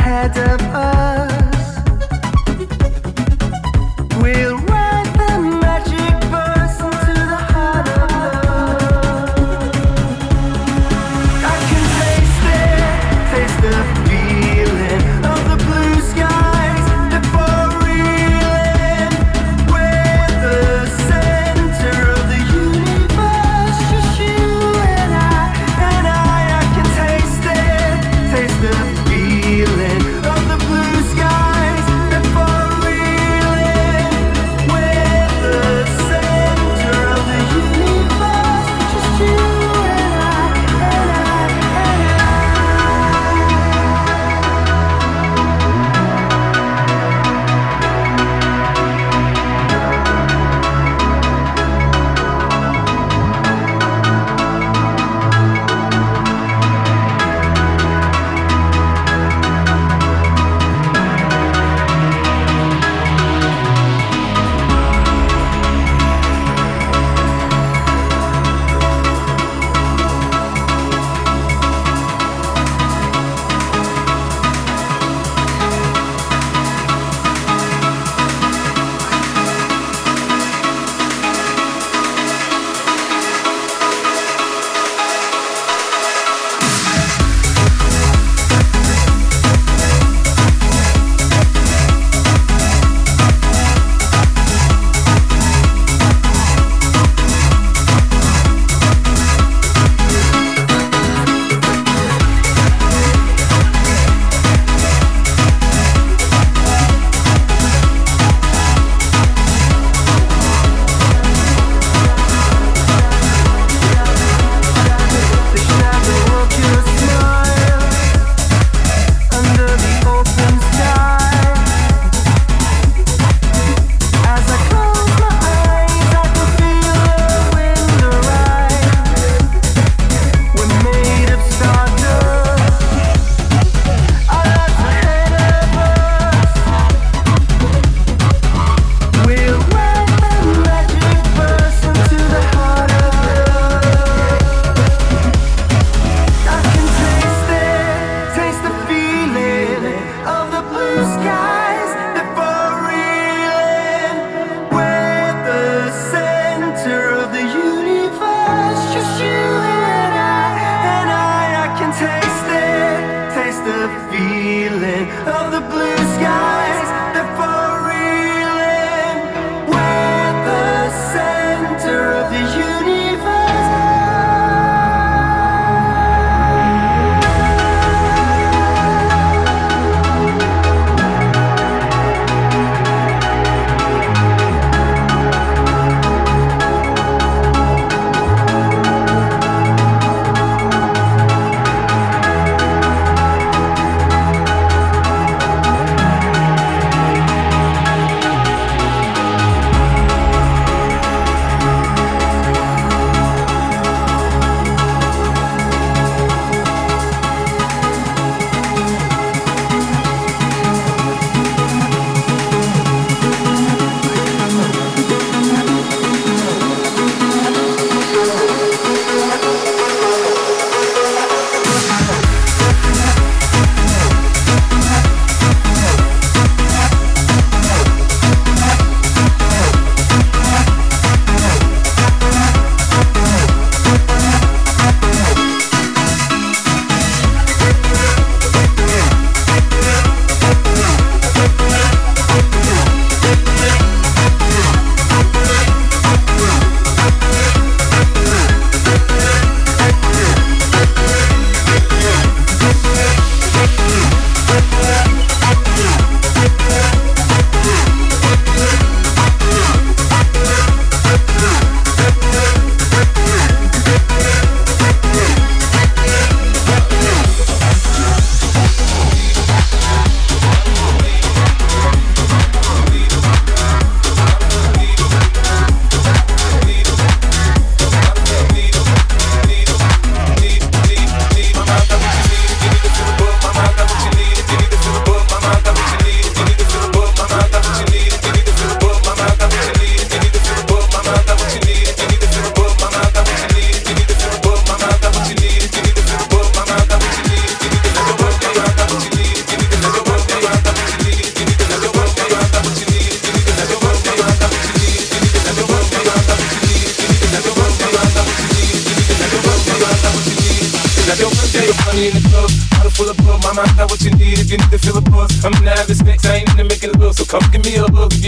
ahead of us. We'll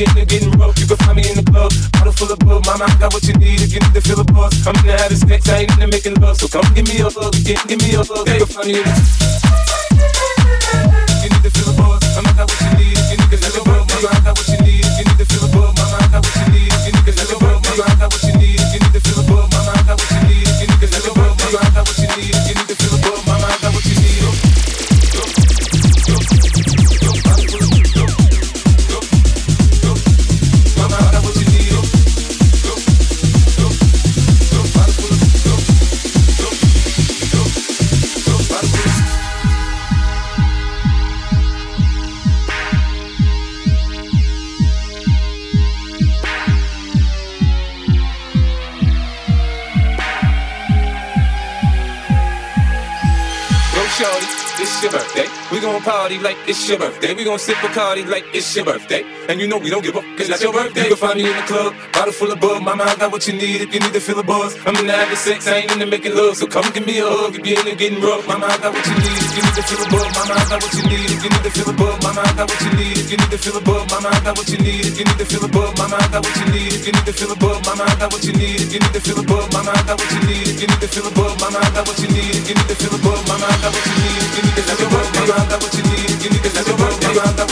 if you're getting rough. You can find me in the club, bottle full of bug. Mama, I got what you need if you need to feel a buzz. I'm in the having sex, I ain't into making love. So come give me a hug if give me a hug. You can find me in the party like it's your birthday. We gon' sip Bacardi like it's your birthday. And you know we don't give up, cause that's your birthday. You can find me in the club, bottle full of bug. Mama, I got what you need if you need to feel a buzz. I'm in the having sex, I ain't into making love. So come give me a hug if you're into getting rough. Mama, I got what you need if you need to feel a buzz. Mama, I got what you need if you need to feel a buzz. Mama, I got what you need if you need to feel a buzz. Mama, I got what you need if you need to feel a buzz. Mama, I got what you need if you need to feel a buzz. Mama, I got what you need if you need to feel a buzz. Mama, I got what you need if you need to feel a buzz. Mama, I got what you need if you need to feel a buzz. Mama, I got what you need if you need to feel a buzz. Mama, I got what you need if you need to feel a buzz. Mama, I got what you need you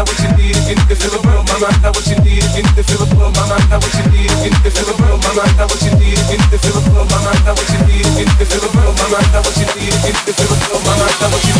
got what you need you need to feel got what you need you need to feel I got what you need you need to feel what you need you need to feel I got what you need you need to feel what you need.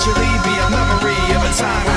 eventually be a memory of a time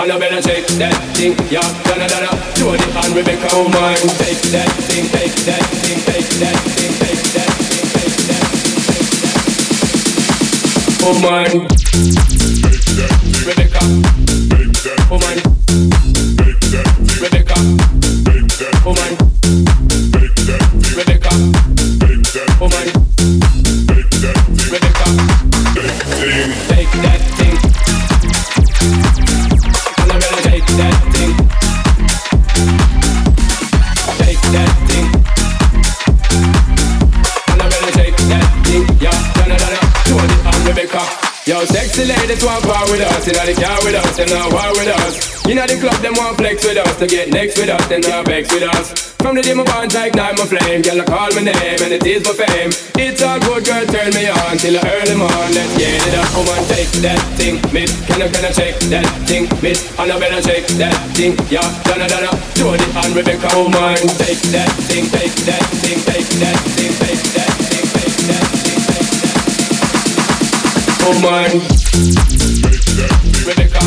And I better take that thing, yeah. Donna, Donna, Jody and Rebecca, oh my. Take that thing, take that thing, take that thing, take that thing, take that thing. Oh my. Rebecca. Oh my. Rebecca. Oh my. Sexy ladies want power with us, you know the car with us, them not war with us. You know the club, them want flex with us, to get next with us, them not vex with us. From the day my bond I ignite my flame, girl I call my name and it is for fame. It's all good, girl, turn me on till the early morning. Let's get it up, come on, take that thing, miss. Can I, can I take that thing, miss? And I better take that thing, yeah. Donna, Donna, Jody and Rebecca, oh man, take that thing, take that thing, take that thing, take that thing, Oh man, Rebecca,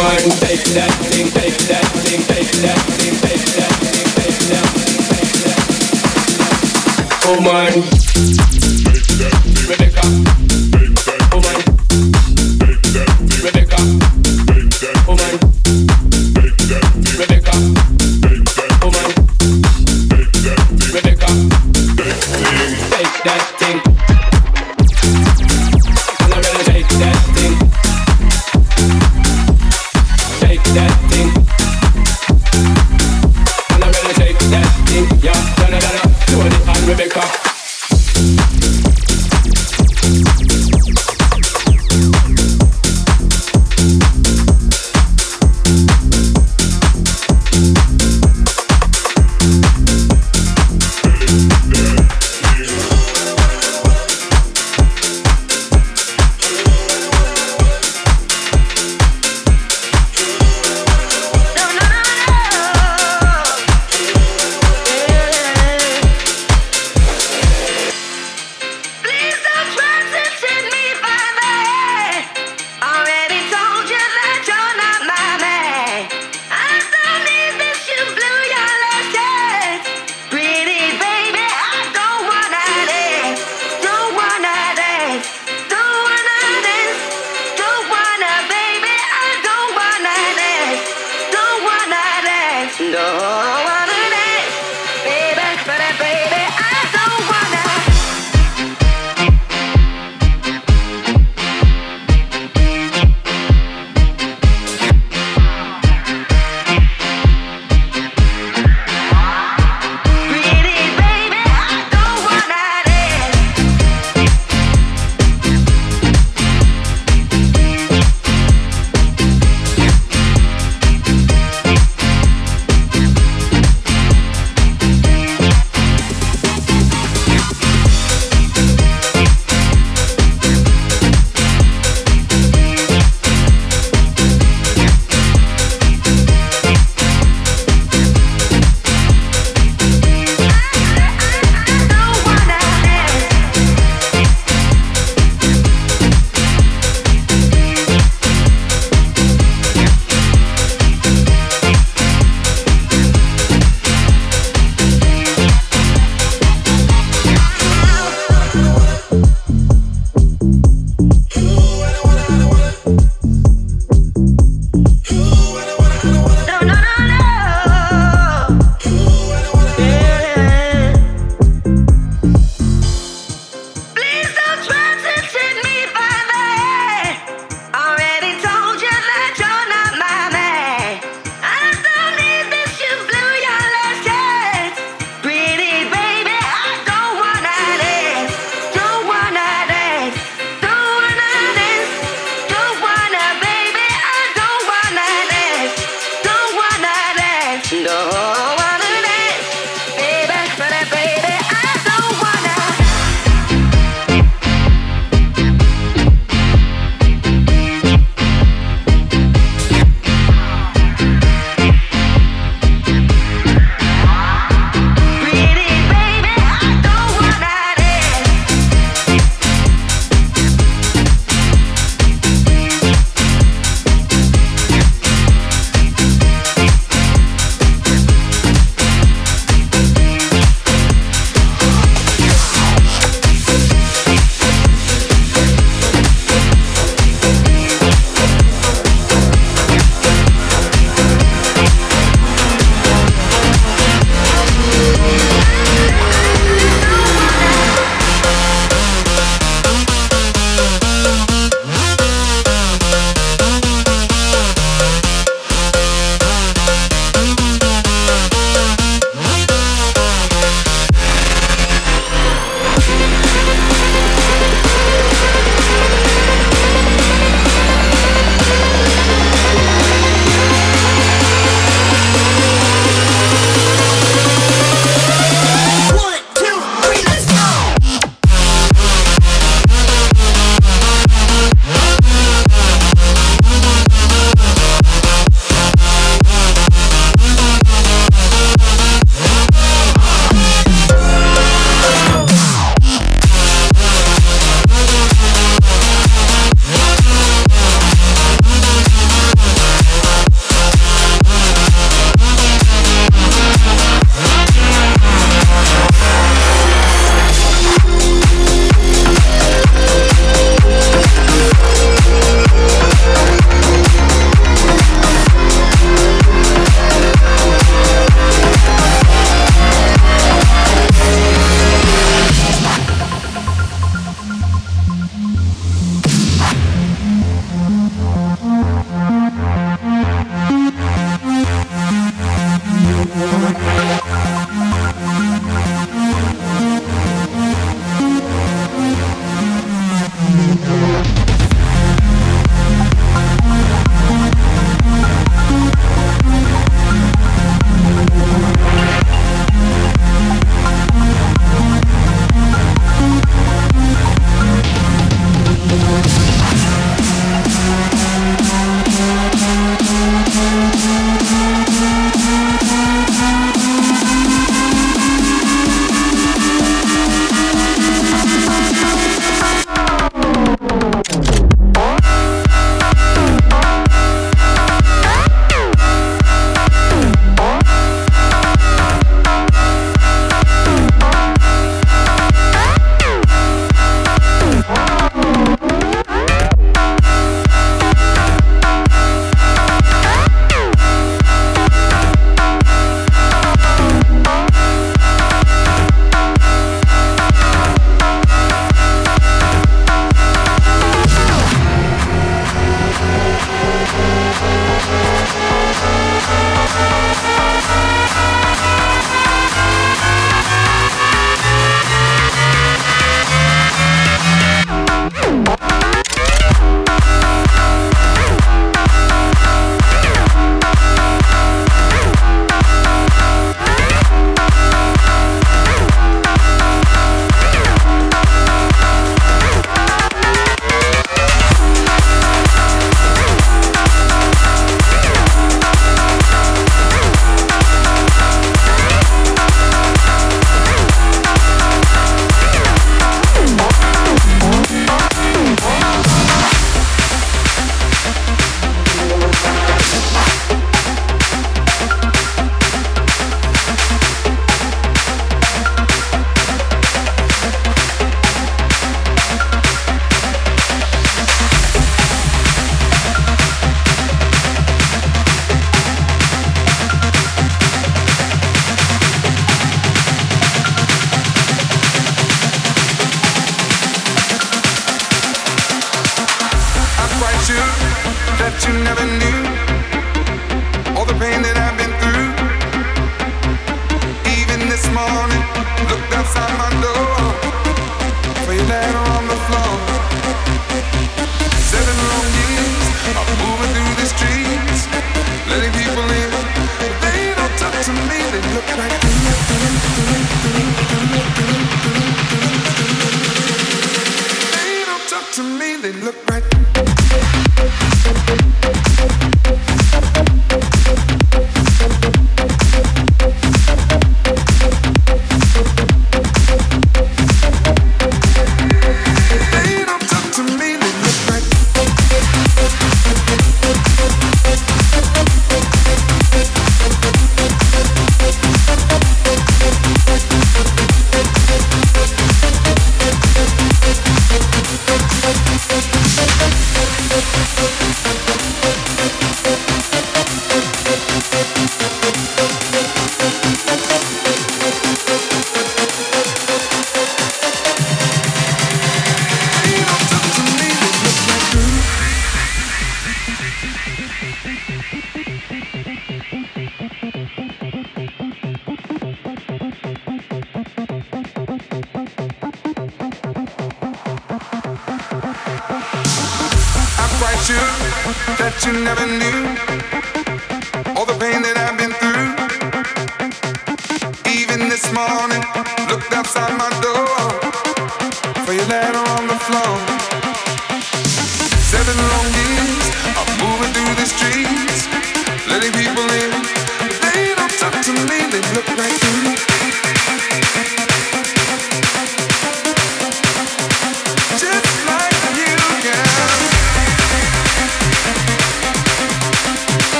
Man, take that thing, take that thing, take that thing,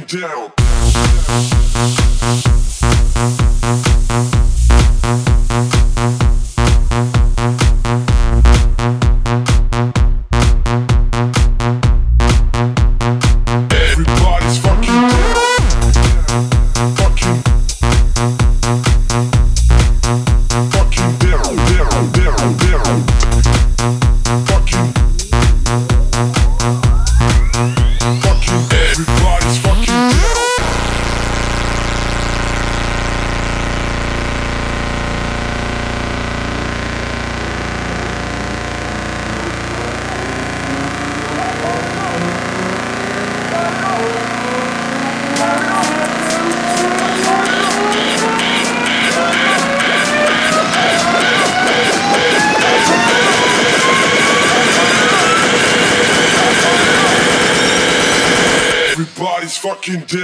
down. fucking.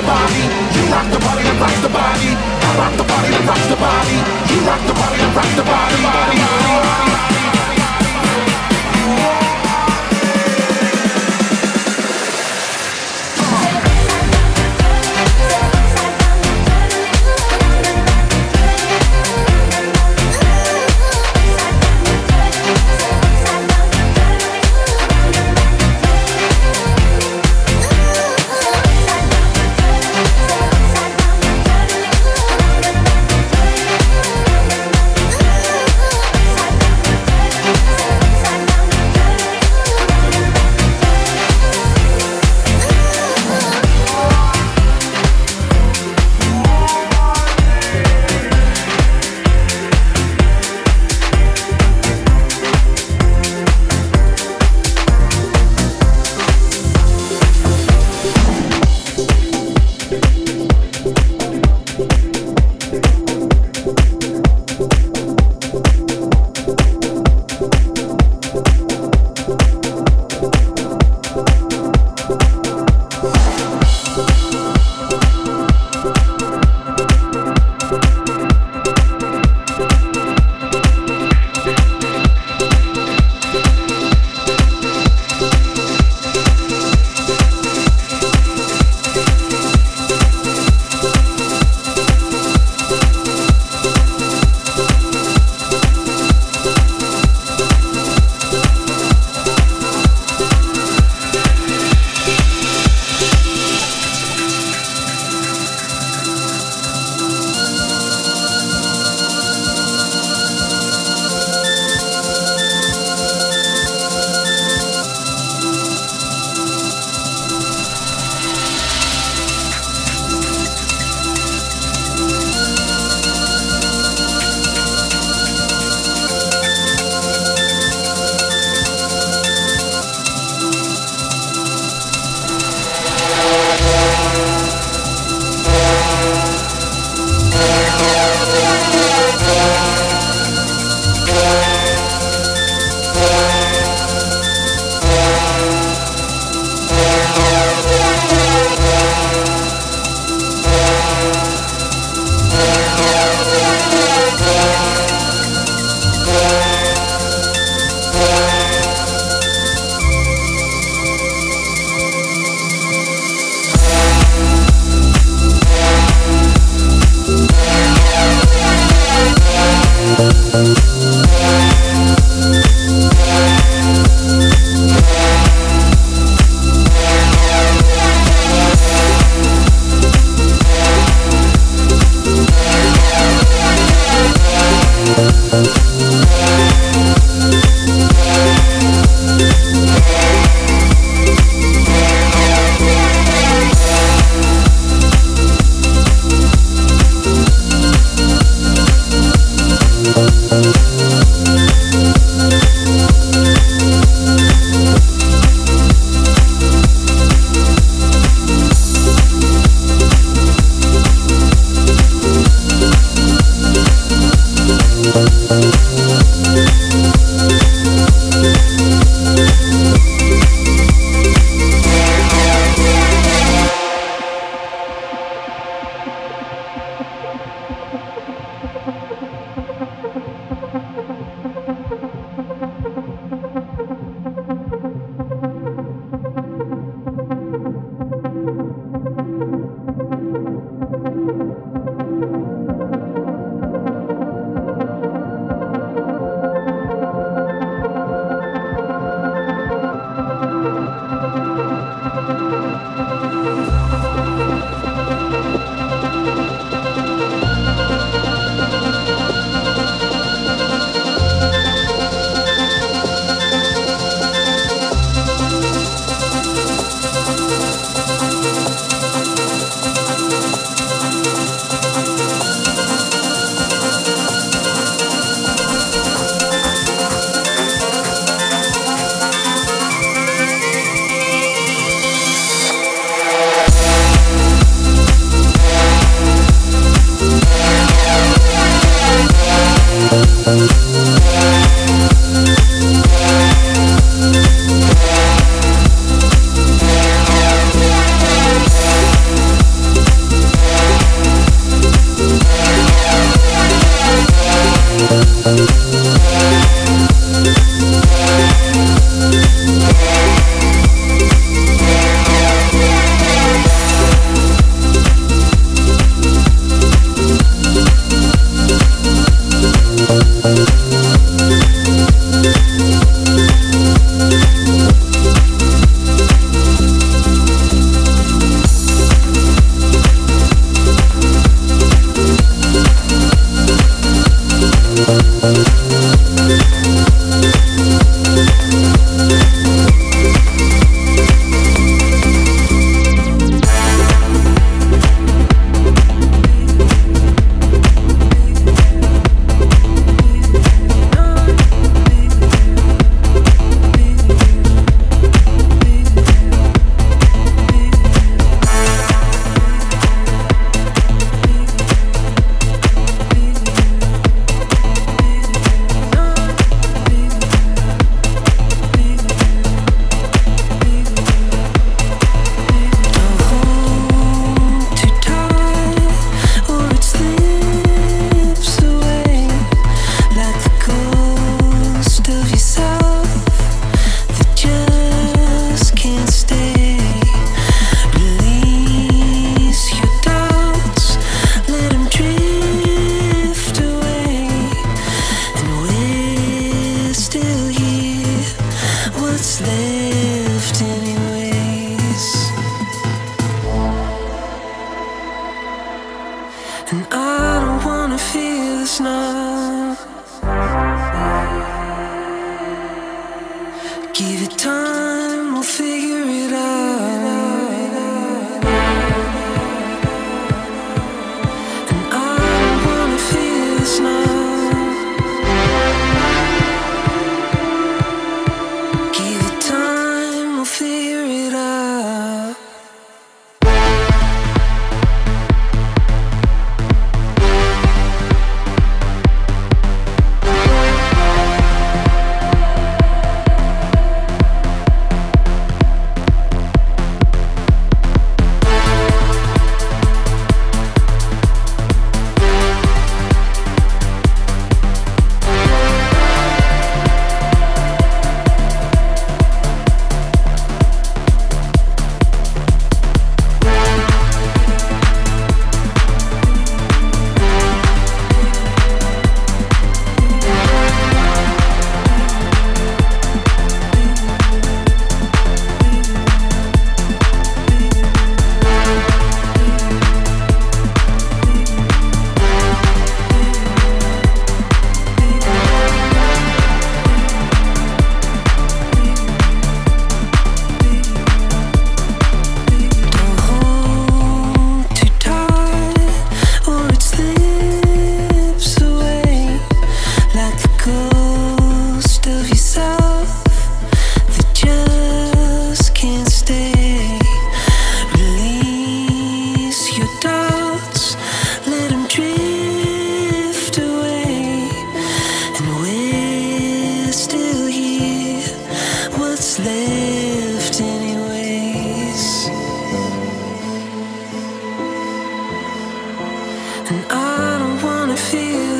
the body, you rock the body and rock the body. I rock the body and rock the body. You rock the body and rock the body. body, body, body.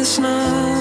the snow